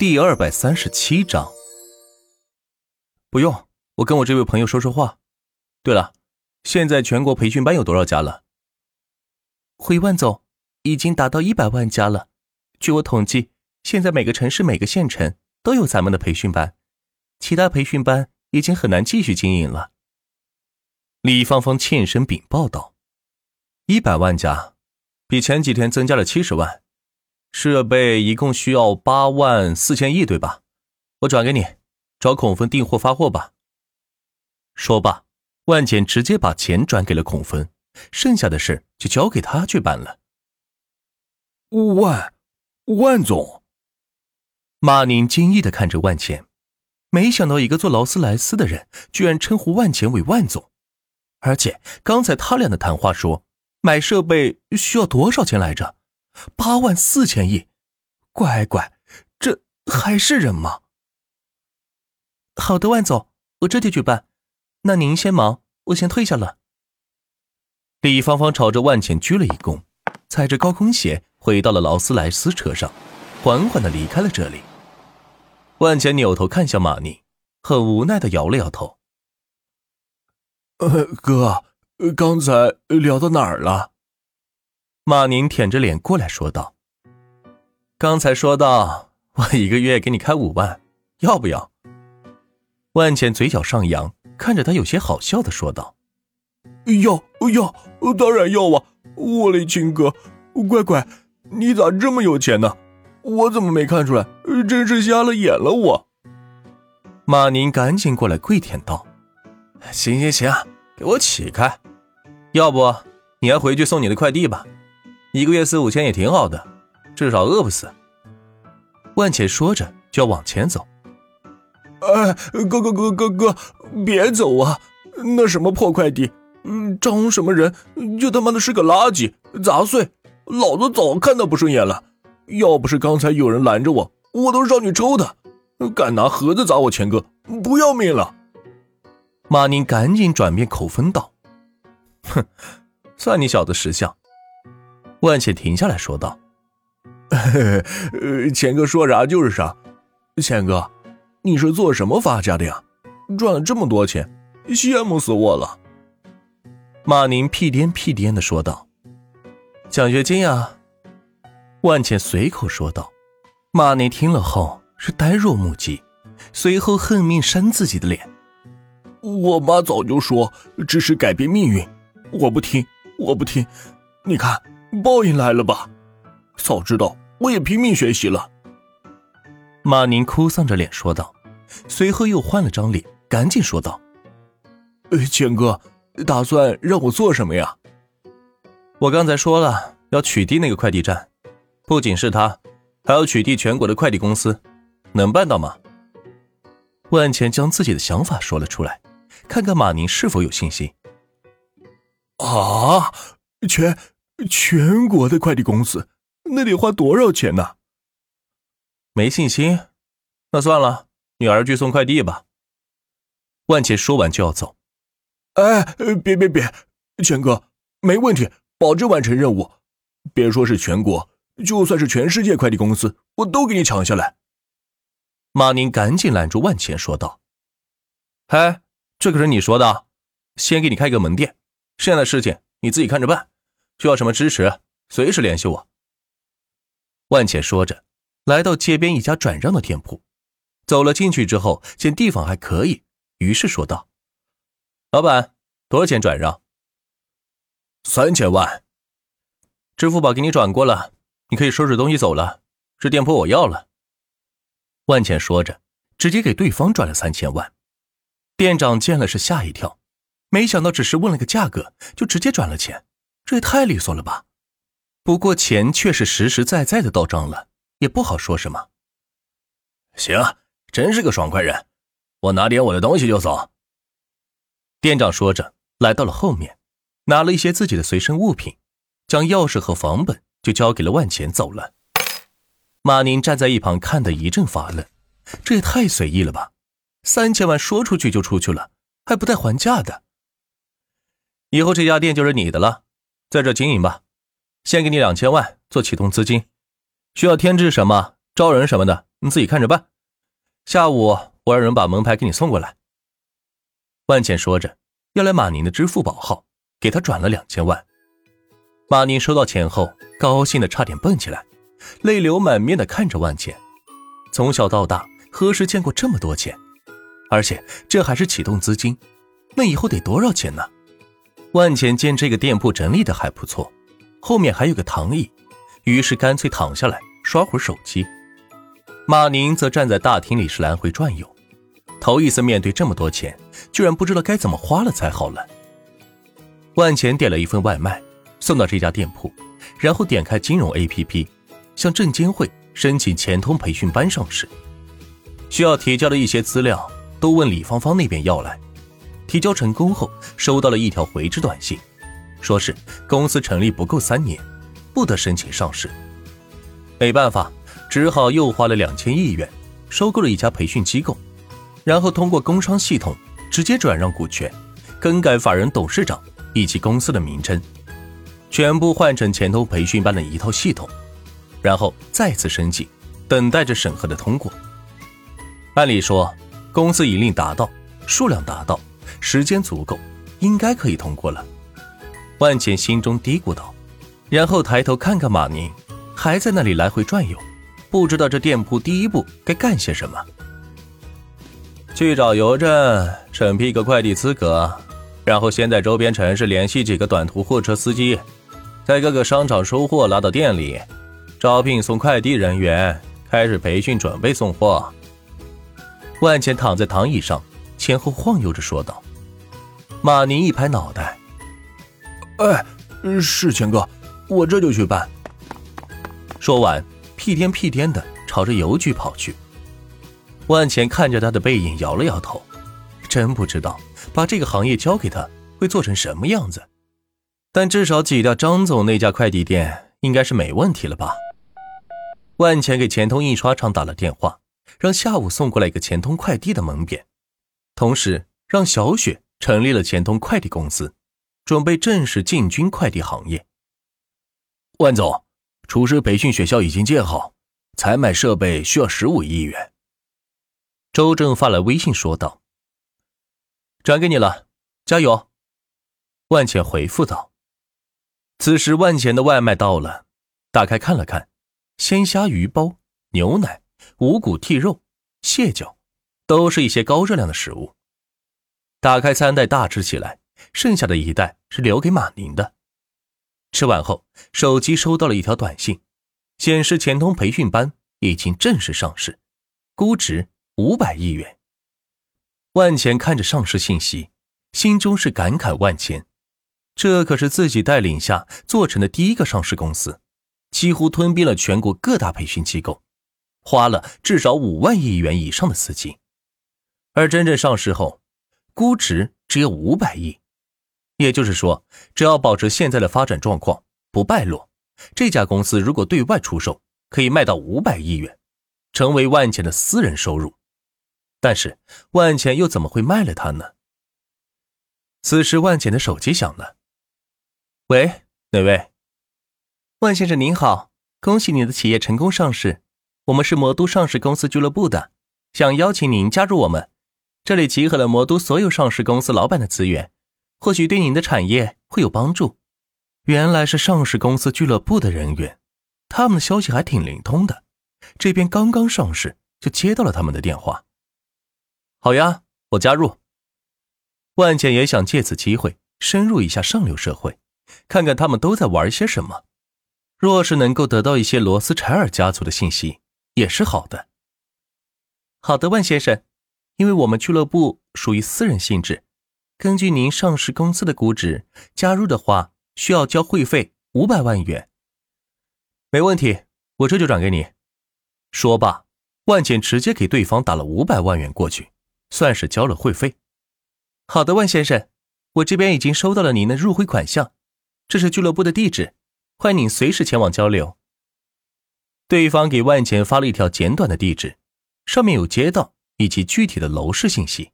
第二百三十七章，不用，我跟我这位朋友说说话。对了，现在全国培训班有多少家了？回万总，已经达到一百万家了。据我统计，现在每个城市、每个县城都有咱们的培训班，其他培训班已经很难继续经营了。李芳芳欠身禀报道：“一百万家，比前几天增加了七十万。”设备一共需要八万四千亿，对吧？我转给你，找孔峰订货发货吧。说罢，万简直接把钱转给了孔峰，剩下的事就交给他去办了。万万总，马宁惊异的看着万钱，没想到一个做劳斯莱斯的人居然称呼万钱为万总，而且刚才他俩的谈话说买设备需要多少钱来着？八万四千亿，乖乖，这还是人吗？好的，万总，我这就去办。那您先忙，我先退下了。李芳芳朝着万钱鞠了一躬，踩着高跟鞋回到了劳斯莱斯车上，缓缓的离开了这里。万钱扭头看向马宁，很无奈的摇了摇头：“呃，哥，刚才聊到哪儿了？”马宁舔着脸过来说道：“刚才说到我一个月给你开五万，要不要？”万茜嘴角上扬，看着他有些好笑的说道：“要要，当然要啊！我嘞亲哥，乖乖，你咋这么有钱呢？我怎么没看出来？真是瞎了眼了我！”马宁赶紧过来跪舔道：“行行行，给我起开！要不你还回去送你的快递吧。”一个月四五千也挺好的，至少饿不死。万茜说着就要往前走。哎，哥哥哥哥哥，别走啊！那什么破快递，装什么人？就他妈的是个垃圾，杂碎！老子早看他不顺眼了。要不是刚才有人拦着我，我都上去抽他！敢拿盒子砸我钱哥，不要命了！马宁赶紧转变口风道：“哼，算你小子识相。”万茜停下来说道：“钱哥说啥就是啥。钱哥，你是做什么发家的呀？赚了这么多钱，羡慕死我了。”马宁屁颠屁颠的说道：“奖学金啊。”万茜随口说道。马宁听了后是呆若木鸡，随后恨命扇自己的脸：“我妈早就说这是改变命运，我不听，我不听。你看。”报应来了吧！早知道我也拼命学习了。马宁哭丧着脸说道，随后又换了张脸，赶紧说道：“呃，钱哥，打算让我做什么呀？我刚才说了，要取缔那个快递站，不仅是他，还要取缔全国的快递公司，能办到吗？”万钱将自己的想法说了出来，看看马宁是否有信心。啊，全。全国的快递公司，那得花多少钱呢？没信心，那算了，女儿去送快递吧。万茜说完就要走。哎，别别别，钱哥，没问题，保证完成任务。别说是全国，就算是全世界快递公司，我都给你抢下来。马宁赶紧拦住万茜说道：“嗨，这可是你说的，先给你开个门店，剩下的事情你自己看着办。”需要什么支持，随时联系我。万茜说着，来到街边一家转让的店铺，走了进去之后，见地方还可以，于是说道：“老板，多少钱转让？”“三千万。”“支付宝给你转过了，你可以收拾东西走了。这店铺我要了。”万茜说着，直接给对方转了三千万。店长见了是吓一跳，没想到只是问了个价格，就直接转了钱。这也太利索了吧！不过钱却是实实在在的到账了，也不好说什么。行，真是个爽快人，我拿点我的东西就走。店长说着，来到了后面，拿了一些自己的随身物品，将钥匙和房本就交给了万钱，走了。马宁站在一旁看得一阵发愣，这也太随意了吧！三千万说出去就出去了，还不带还价的。以后这家店就是你的了。在这经营吧，先给你两千万做启动资金，需要添置什么、招人什么的，你自己看着办。下午我让人把门牌给你送过来。万茜说着，要来马宁的支付宝号，给他转了两千万。马宁收到钱后，高兴的差点蹦起来，泪流满面的看着万茜。从小到大，何时见过这么多钱？而且这还是启动资金，那以后得多少钱呢？万茜见这个店铺整理的还不错，后面还有个躺椅，于是干脆躺下来刷会儿手机。马宁则站在大厅里是来回转悠，头一次面对这么多钱，居然不知道该怎么花了才好了。万钱点了一份外卖，送到这家店铺，然后点开金融 APP，向证监会申请钱通培训班上市，需要提交的一些资料都问李芳芳那边要来。提交成功后，收到了一条回执短信，说是公司成立不够三年，不得申请上市。没办法，只好又花了两千亿元，收购了一家培训机构，然后通过工商系统直接转让股权，更改法人董事长以及公司的名称，全部换成前头培训班的一套系统，然后再次申请，等待着审核的通过。按理说，公司盈利达到，数量达到。时间足够，应该可以通过了。万茜心中嘀咕道，然后抬头看看马宁，还在那里来回转悠，不知道这店铺第一步该干些什么。去找邮政审批个快递资格，然后先在周边城市联系几个短途货车司机，在各个商场收货拉到店里，招聘送快递人员，开始培训准备送货。万茜躺在躺椅上，前后晃悠着说道。马宁一拍脑袋：“哎，是钱哥，我这就去办。”说完，屁颠屁颠的朝着邮局跑去。万钱看着他的背影，摇了摇头，真不知道把这个行业交给他会做成什么样子。但至少挤掉张总那家快递店，应该是没问题了吧？万钱给钱通印刷厂打了电话，让下午送过来一个钱通快递的门匾，同时让小雪。成立了钱通快递公司，准备正式进军快递行业。万总，厨师培训学校已经建好，采买设备需要十五亿元。周正发来微信说道：“转给你了，加油。”万茜回复道。此时万钱的外卖到了，打开看了看，鲜虾鱼包、牛奶、五谷剔肉、蟹脚，都是一些高热量的食物。打开三袋大吃起来，剩下的一袋是留给马宁的。吃完后，手机收到了一条短信，显示钱通培训班已经正式上市，估值五百亿元。万钱看着上市信息，心中是感慨万千。这可是自己带领下做成的第一个上市公司，几乎吞并了全国各大培训机构，花了至少五万亿元以上的资金，而真正上市后。估值只有五百亿，也就是说，只要保持现在的发展状况不败落，这家公司如果对外出售，可以卖到五百亿元，成为万钱的私人收入。但是万钱又怎么会卖了它呢？此时万钱的手机响了，喂，哪位？万先生您好，恭喜你的企业成功上市，我们是魔都上市公司俱乐部的，想邀请您加入我们。这里集合了魔都所有上市公司老板的资源，或许对您的产业会有帮助。原来是上市公司俱乐部的人员，他们的消息还挺灵通的。这边刚刚上市，就接到了他们的电话。好呀，我加入。万茜也想借此机会深入一下上流社会，看看他们都在玩些什么。若是能够得到一些罗斯柴尔家族的信息，也是好的。好的，万先生。因为我们俱乐部属于私人性质，根据您上市公司的估值，加入的话需要交会费五百万元。没问题，我这就转给你。说罢，万简直接给对方打了五百万元过去，算是交了会费。好的，万先生，我这边已经收到了您的入会款项，这是俱乐部的地址，欢迎您随时前往交流。对方给万简发了一条简短的地址，上面有街道。以及具体的楼市信息。